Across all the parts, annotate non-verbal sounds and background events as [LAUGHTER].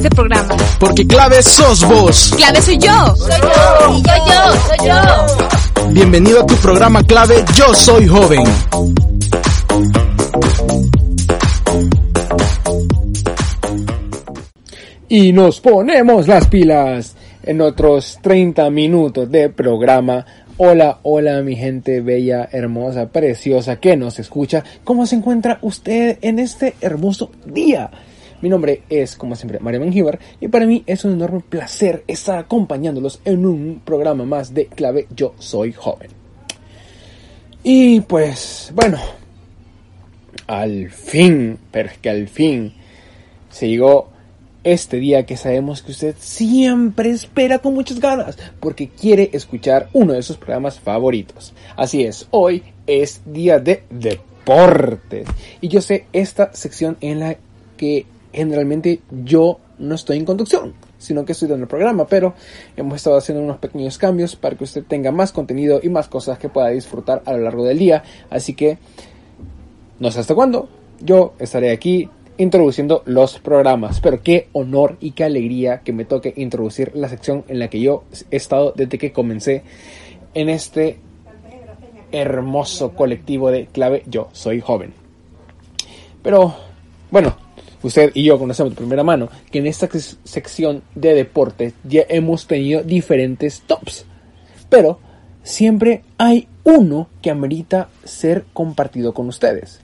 este programa. Porque clave sos vos. Clave soy yo. Soy yo. Y yo, yo, soy yo. Bienvenido a tu programa clave Yo Soy Joven. Y nos ponemos las pilas en otros 30 minutos de programa. Hola, hola mi gente bella, hermosa, preciosa que nos escucha. ¿Cómo se encuentra usted en este hermoso día? Mi nombre es, como siempre, María Mengíbar y para mí es un enorme placer estar acompañándolos en un programa más de clave Yo Soy Joven. Y pues, bueno, al fin, pero al fin se llegó este día que sabemos que usted siempre espera con muchas ganas porque quiere escuchar uno de sus programas favoritos. Así es, hoy es día de deportes y yo sé esta sección en la que generalmente yo no estoy en conducción, sino que estoy dando el programa, pero hemos estado haciendo unos pequeños cambios para que usted tenga más contenido y más cosas que pueda disfrutar a lo largo del día. Así que, no sé hasta cuándo, yo estaré aquí introduciendo los programas, pero qué honor y qué alegría que me toque introducir la sección en la que yo he estado desde que comencé en este hermoso colectivo de clave Yo Soy Joven. Pero, bueno, usted y yo conocemos de primera mano que en esta sección de deportes ya hemos tenido diferentes tops. Pero siempre hay uno que amerita ser compartido con ustedes.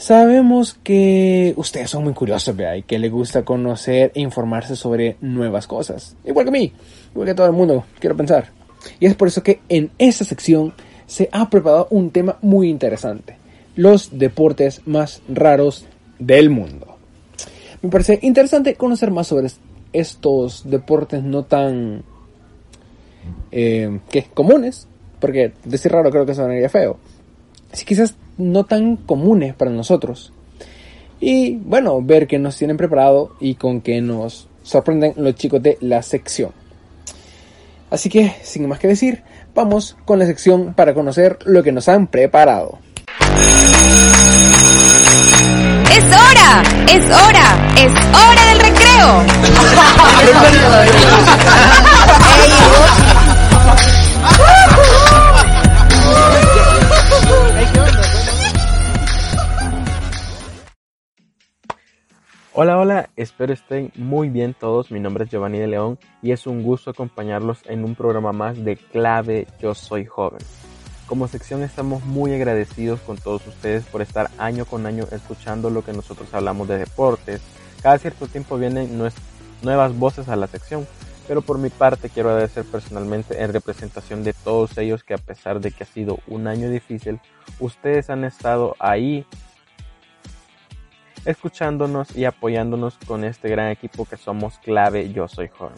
Sabemos que ustedes son muy curiosos, ¿verdad? Y que les gusta conocer e informarse sobre nuevas cosas. Igual que mí, igual que todo el mundo, quiero pensar. Y es por eso que en esta sección se ha preparado un tema muy interesante. Los deportes más raros del mundo. Me parece interesante conocer más sobre estos deportes no tan eh, ¿qué? comunes, porque decir raro creo que sonaría feo. Así quizás no tan comunes para nosotros. Y bueno, ver que nos tienen preparado y con que nos sorprenden los chicos de la sección. Así que, sin más que decir, vamos con la sección para conocer lo que nos han preparado. ¡Es hora! ¡Es hora! ¡Es hora del recreo! Hola, hola, espero estén muy bien todos. Mi nombre es Giovanni de León y es un gusto acompañarlos en un programa más de Clave Yo Soy Joven. Como sección estamos muy agradecidos con todos ustedes por estar año con año escuchando lo que nosotros hablamos de deportes. Cada cierto tiempo vienen nuevas voces a la sección, pero por mi parte quiero agradecer personalmente en representación de todos ellos que a pesar de que ha sido un año difícil, ustedes han estado ahí escuchándonos y apoyándonos con este gran equipo que somos clave Yo Soy Joven.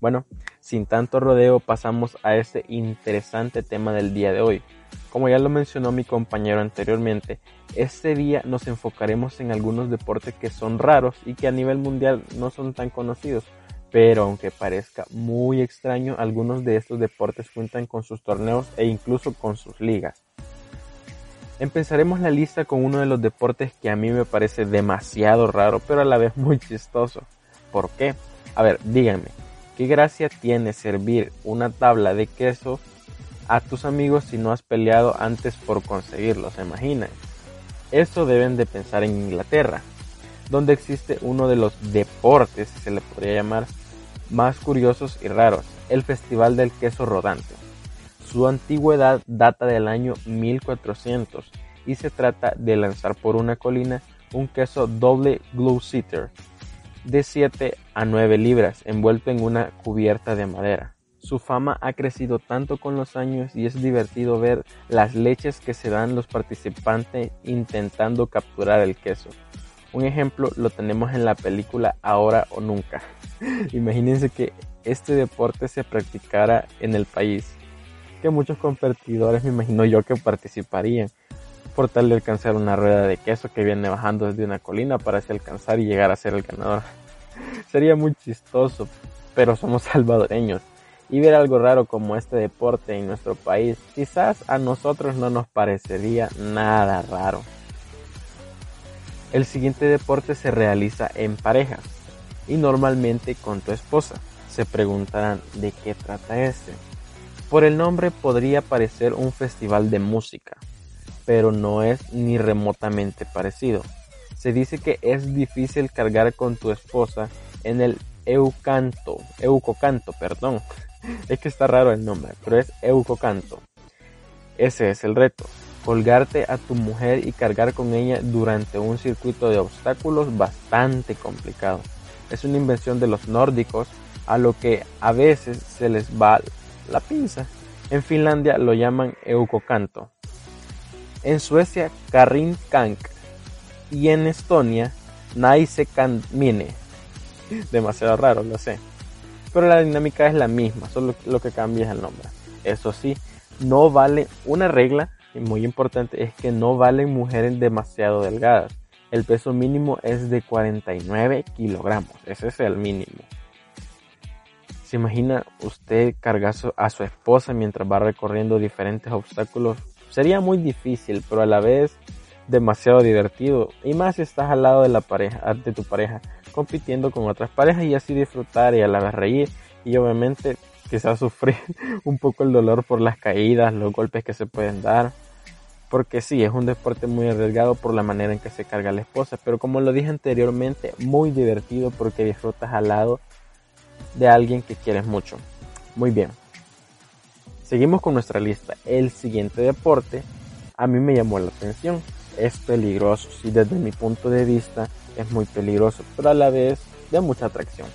Bueno, sin tanto rodeo pasamos a este interesante tema del día de hoy. Como ya lo mencionó mi compañero anteriormente, este día nos enfocaremos en algunos deportes que son raros y que a nivel mundial no son tan conocidos, pero aunque parezca muy extraño, algunos de estos deportes cuentan con sus torneos e incluso con sus ligas. Empezaremos la lista con uno de los deportes que a mí me parece demasiado raro, pero a la vez muy chistoso. ¿Por qué? A ver, díganme, ¿qué gracia tiene servir una tabla de queso a tus amigos si no has peleado antes por conseguirlo? ¿Se imaginan? Eso deben de pensar en Inglaterra, donde existe uno de los deportes, se le podría llamar, más curiosos y raros, el Festival del Queso Rodante. Su antigüedad data del año 1400 y se trata de lanzar por una colina un queso doble glue sitter de 7 a 9 libras envuelto en una cubierta de madera. Su fama ha crecido tanto con los años y es divertido ver las leches que se dan los participantes intentando capturar el queso. Un ejemplo lo tenemos en la película Ahora o Nunca. [LAUGHS] Imagínense que este deporte se practicara en el país que muchos competidores me imagino yo que participarían por tal de alcanzar una rueda de queso que viene bajando desde una colina para así alcanzar y llegar a ser el ganador. [LAUGHS] Sería muy chistoso, pero somos [LAUGHS] salvadoreños y ver algo raro como este deporte en nuestro país quizás a nosotros no nos parecería nada raro. El siguiente deporte se realiza en parejas. y normalmente con tu esposa. Se preguntarán de qué trata este. Por el nombre podría parecer un festival de música, pero no es ni remotamente parecido. Se dice que es difícil cargar con tu esposa en el Eucanto, Eucocanto, perdón. [LAUGHS] Es que está raro el nombre, pero es Eucocanto. Ese es el reto, colgarte a tu mujer y cargar con ella durante un circuito de obstáculos bastante complicado. Es una invención de los nórdicos a lo que a veces se les va la pinza. En Finlandia lo llaman Eukokanto. En Suecia Karinkank y en Estonia Naisekanmine. [LAUGHS] Demasiado raro, lo sé. Pero la dinámica es la misma, solo lo que cambia es el nombre. Eso sí, no vale una regla muy importante es que no valen mujeres demasiado delgadas. El peso mínimo es de 49 kilogramos. Ese es el mínimo. ¿Se imagina usted cargar a su esposa mientras va recorriendo diferentes obstáculos? Sería muy difícil, pero a la vez demasiado divertido. Y más si estás al lado de la pareja, de tu pareja, compitiendo con otras parejas y así disfrutar y a la vez reír. Y obviamente quizás sufrir [LAUGHS] un poco el dolor por las caídas, los golpes que se pueden dar. Porque sí, es un deporte muy arriesgado por la manera en que se carga la esposa. Pero como lo dije anteriormente, muy divertido porque disfrutas al lado de alguien que quieres mucho. Muy bien. Seguimos con nuestra lista. El siguiente deporte a mí me llamó la atención. Es peligroso. Sí, desde mi punto de vista es muy peligroso, pero a la vez de mucha atracción.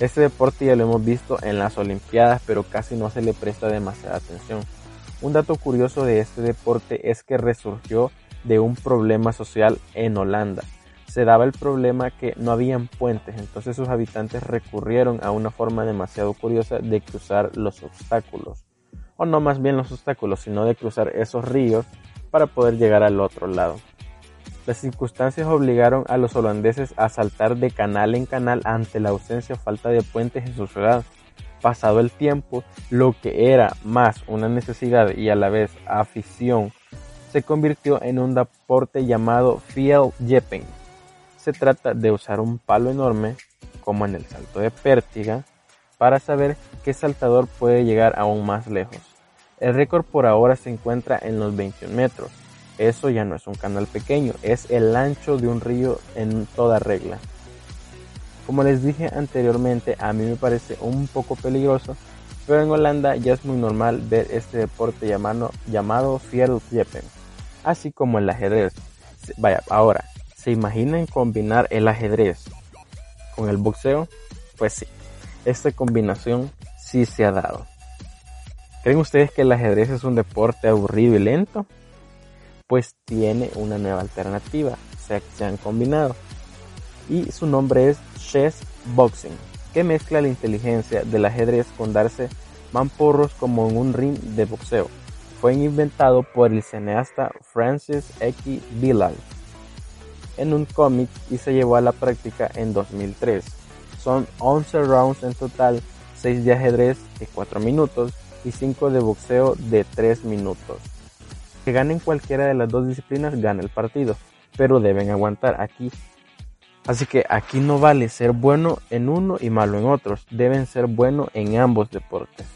Este deporte ya lo hemos visto en las Olimpiadas, pero casi no se le presta demasiada atención. Un dato curioso de este deporte es que resurgió de un problema social en Holanda. Se daba el problema que no habían puentes, entonces sus habitantes recurrieron a una forma demasiado curiosa de cruzar los obstáculos. O no más bien los obstáculos, sino de cruzar esos ríos para poder llegar al otro lado. Las circunstancias obligaron a los holandeses a saltar de canal en canal ante la ausencia o falta de puentes en su ciudad pasado el tiempo, lo que era más una necesidad y a la vez afición, se convirtió en un deporte llamado Jepping. Se trata de usar un palo enorme, como en el salto de pértiga, para saber qué saltador puede llegar aún más lejos. El récord por ahora se encuentra en los 21 metros. Eso ya no es un canal pequeño, es el ancho de un río en toda regla. Como les dije anteriormente, a mí me parece un poco peligroso, pero en Holanda ya es muy normal ver este deporte llamado, llamado así como el ajedrez. Vaya, ahora, ¿se imaginan combinar el ajedrez con el boxeo? Pues sí, esta combinación sí se ha dado. ¿Creen ustedes que el ajedrez es un deporte aburrido y lento? Pues tiene una nueva alternativa, se, han combinado. Y su nombre es Chess Boxing, que mezcla la inteligencia del ajedrez con darse mamporros como en un ring de boxeo. Fue inventado por el cineasta Francis X. Billal en un cómic y se llevó a la práctica en 2003. Son 11 rounds en total, 6 de ajedrez de 4 minutos y 5 de boxeo de 3 minutos. Que ganen cualquiera de las dos disciplinas gana el partido, pero deben aguantar aquí Así que aquí no vale ser bueno en uno y malo en otros, deben ser bueno en ambos deportes.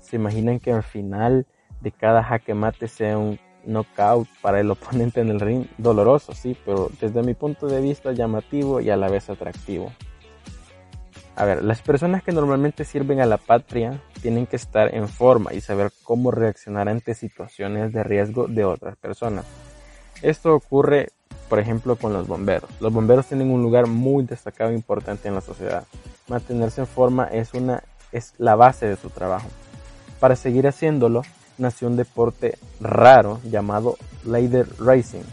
¿Se imaginan que al final de cada jaque mate sea un knockout para el oponente en el ring? Doloroso, sí, pero desde mi punto de vista llamativo y a la vez atractivo. A ver, las personas que normalmente sirven a la patria tienen que estar en forma y saber cómo reaccionar ante situaciones de riesgo de otras personas. Esto ocurre por ejemplo con los bomberos. Los bomberos tienen un lugar muy destacado e importante en la sociedad. Mantenerse en forma es, una, es la base de su trabajo. Para seguir haciéndolo, nació un deporte raro llamado Ladder Racing,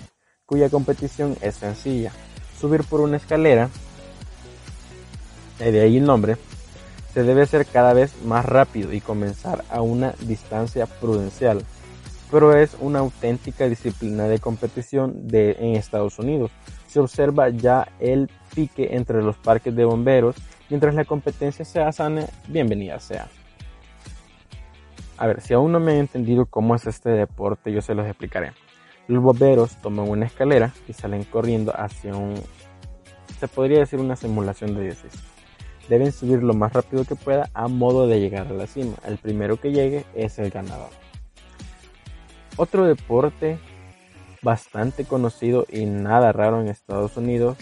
cuya competición es sencilla. Subir por una escalera, de ahí el nombre, se debe hacer cada vez más rápido y comenzar a una distancia prudencial pero es una auténtica disciplina de competición en Estados Unidos. Se observa ya el pique entre los parques de bomberos, mientras la competencia sea sana, bienvenida sea. A ver, si aún no me han entendido cómo es este deporte, yo se los explicaré. Los bomberos toman una escalera y salen corriendo hacia un, se podría decir una simulación de 16. Deben subir lo más rápido que pueda a modo de llegar a la cima. El primero que llegue es el ganador. Otro deporte bastante conocido y nada raro en Estados Unidos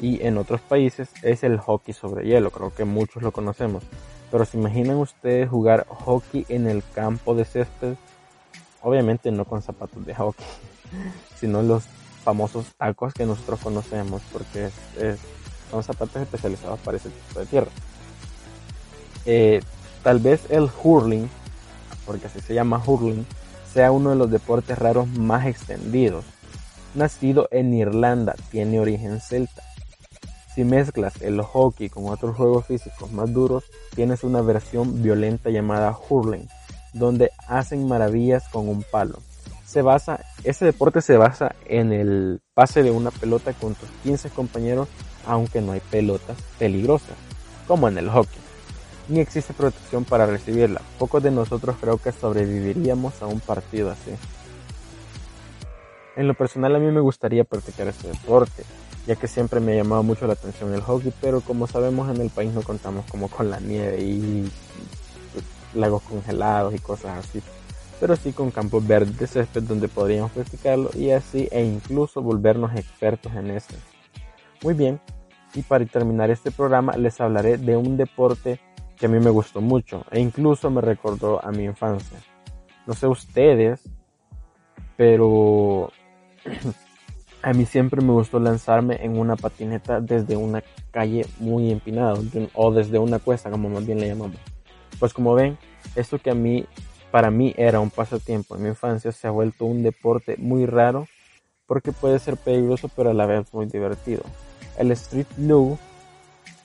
y en otros países es el hockey sobre hielo. Creo que muchos lo conocemos. Pero se imaginan ustedes jugar hockey en el campo de césped, obviamente no con zapatos de hockey, [LAUGHS] sino los famosos tacos que nosotros conocemos, porque son zapatos especializados para ese tipo de tierra. Eh, tal vez el hurling, porque así se llama hurling, sea uno de los deportes raros más extendidos. Nacido en Irlanda, tiene origen celta. Si mezclas el hockey con otros juegos físicos más duros, tienes una versión violenta llamada hurling, donde hacen maravillas con un palo. Se basa, ese deporte se basa en el pase de una pelota con tus 15 compañeros, aunque no hay pelotas peligrosas, como en el hockey. Ni existe protección para recibirla. Pocos de nosotros creo que sobreviviríamos a un partido así. En lo personal a mí me gustaría practicar este deporte, ya que siempre me ha llamado mucho la atención el hockey, pero como sabemos en el país no contamos como con la nieve y lagos congelados y cosas así, pero sí con campos verdes de césped donde podríamos practicarlo y así e incluso volvernos expertos en este. Muy bien, y para terminar este programa les hablaré de un deporte que a mí me gustó mucho e incluso me recordó a mi infancia. No sé ustedes, pero [CLEARS THROAT] A mí siempre me gustó lanzarme en una patineta desde una calle muy empinada o desde una cuesta, como más bien le llamamos. Pues como ven, esto que a mí, para mí era un pasatiempo en mi infancia, se ha vuelto un deporte muy raro porque puede ser peligroso pero a la vez muy divertido. El street blue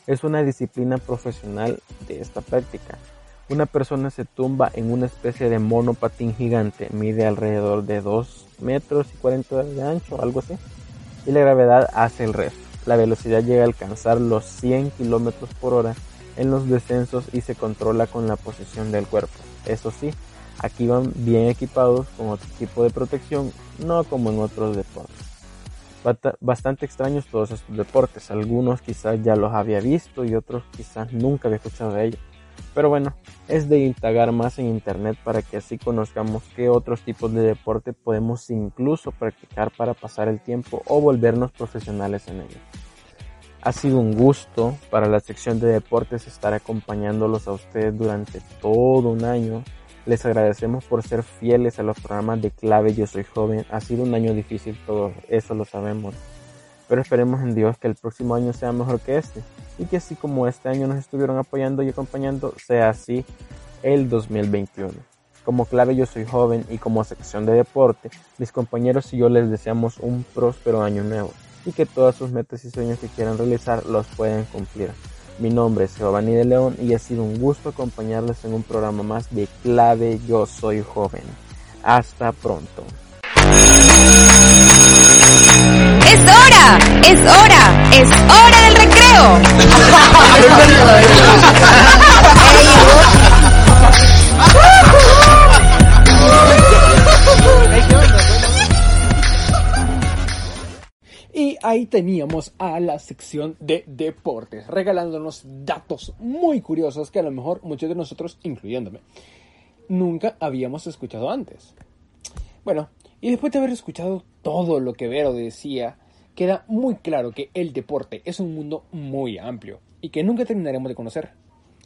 es una disciplina profesional de esta práctica. Una persona se tumba en una especie de monopatín gigante, mide alrededor de 2 metros y 40 de ancho, algo así. Y la gravedad hace el resto. La velocidad llega a alcanzar los 100 kilómetros por hora en los descensos y se controla con la posición del cuerpo. Eso sí, aquí van bien equipados con otro tipo de protección, no como en otros deportes. Bastante extraños todos estos deportes, algunos quizás ya los había visto y otros quizás nunca había escuchado de ellos. Pero bueno, es de indagar más en internet para que así conozcamos qué otros tipos de deporte podemos incluso practicar para pasar el tiempo o volvernos profesionales en ello. Ha sido un gusto para la sección de deportes estar acompañándolos a ustedes durante todo un año. Les agradecemos por ser fieles a los programas de clave Yo Soy Joven. Ha sido un año difícil, todo eso lo sabemos. Pero esperemos en Dios que el próximo año sea mejor que este y que así como este año nos estuvieron apoyando y acompañando, sea así el 2021. Como clave yo soy joven y como sección de deporte, mis compañeros y yo les deseamos un próspero año nuevo y que todas sus metas y sueños que quieran realizar los puedan cumplir. Mi nombre es Giovanni de León y ha sido un gusto acompañarles en un programa más de Clave Yo Soy Joven. Hasta pronto. ¡Es hora! ¡Es hora! ¡Es hora del recreo! [LAUGHS] [LAUGHS] Y ahí teníamos a la sección de deportes, regalándonos datos muy curiosos que a lo mejor muchos de nosotros, incluyéndome, nunca habíamos escuchado antes. Bueno, y después de haber escuchado todo lo que Vero decía, queda muy claro que el deporte es un mundo muy amplio y que nunca terminaremos de conocer.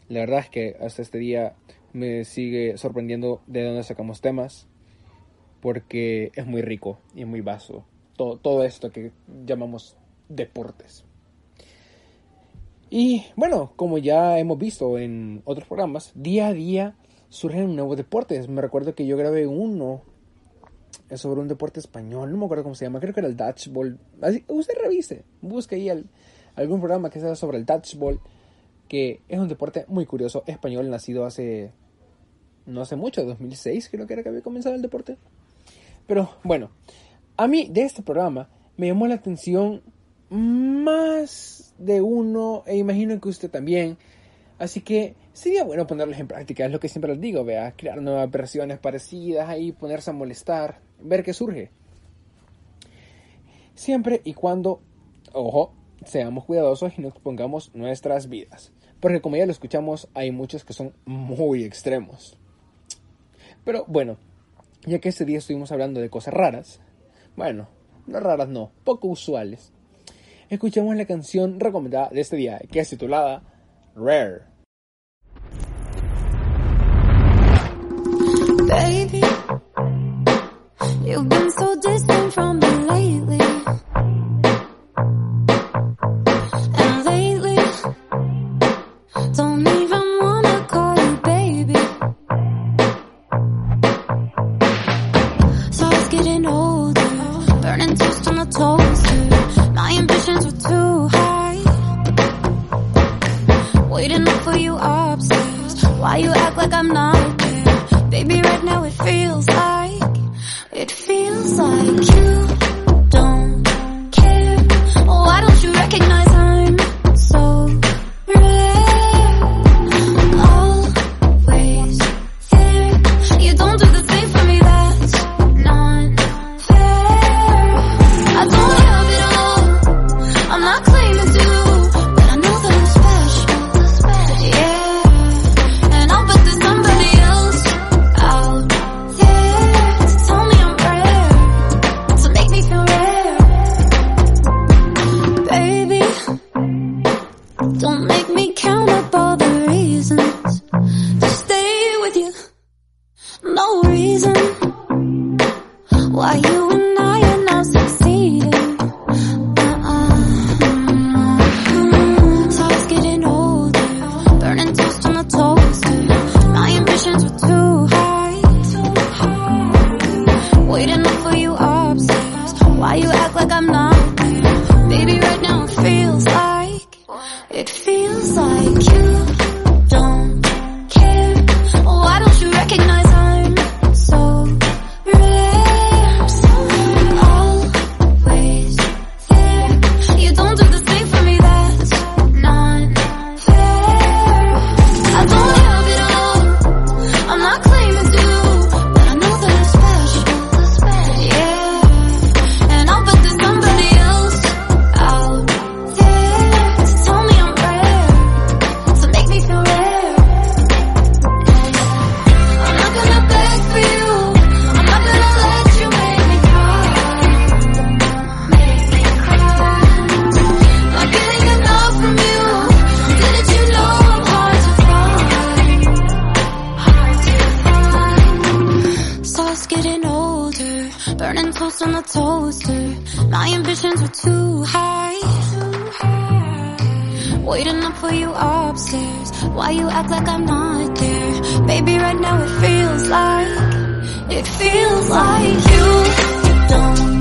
La verdad es que hasta este día me sigue sorprendiendo de dónde sacamos temas, porque es muy rico y muy vasto todo, esto que llamamos deportes. Y bueno, como ya hemos visto en otros programas, día a día surgen nuevos deportes. Me recuerdo que yo grabé uno sobre un deporte español, no me acuerdo cómo se llama, creo que era el Dutchball. Así, usted revise, busque ahí algún programa que sea sobre el Dutchball, que es un deporte muy curioso, español, nacido hace, no hace mucho, 2006 creo que era que había comenzado el deporte. Pero bueno, a mí, de este programa, me llamó la atención más de uno, e imagino que usted también. Así que sería bueno ponerlos en práctica, es lo que siempre les digo, vea, crear nuevas versiones parecidas ahí, ponerse a molestar, ver qué surge. Siempre y cuando, ojo, seamos cuidadosos y no expongamos nuestras vidas. Porque como ya lo escuchamos, hay muchos que son muy extremos. Pero bueno, ya que este día estuvimos hablando de cosas raras, bueno, raras no, poco usuales. Escuchamos la canción recomendada de este día, que es titulada Rare. Maybe right now it feels like, it feels like you. Don't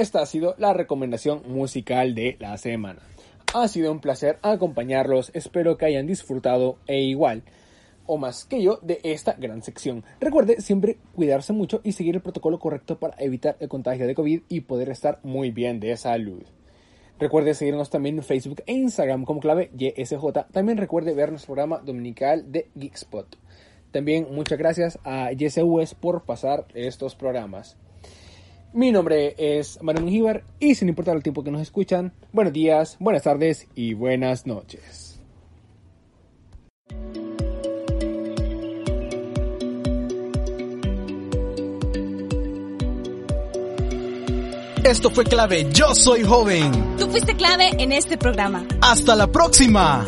esta ha sido la recomendación musical de la semana. Ha sido un placer acompañarlos, espero que hayan disfrutado e igual o más que yo de esta gran sección. Recuerde siempre cuidarse mucho y seguir el protocolo correcto para evitar el contagio de COVID y poder estar muy bien de salud. Recuerde seguirnos también en Facebook e Instagram como clave YSJ. También recuerde ver nuestro programa dominical de Geekspot. También muchas gracias a YSUS por pasar estos programas. Mi nombre es Manuel Mujibar y sin importar el tiempo que nos escuchan, buenos días, buenas tardes y buenas noches. Esto fue clave, yo soy joven. Tú fuiste clave en este programa. Hasta la próxima.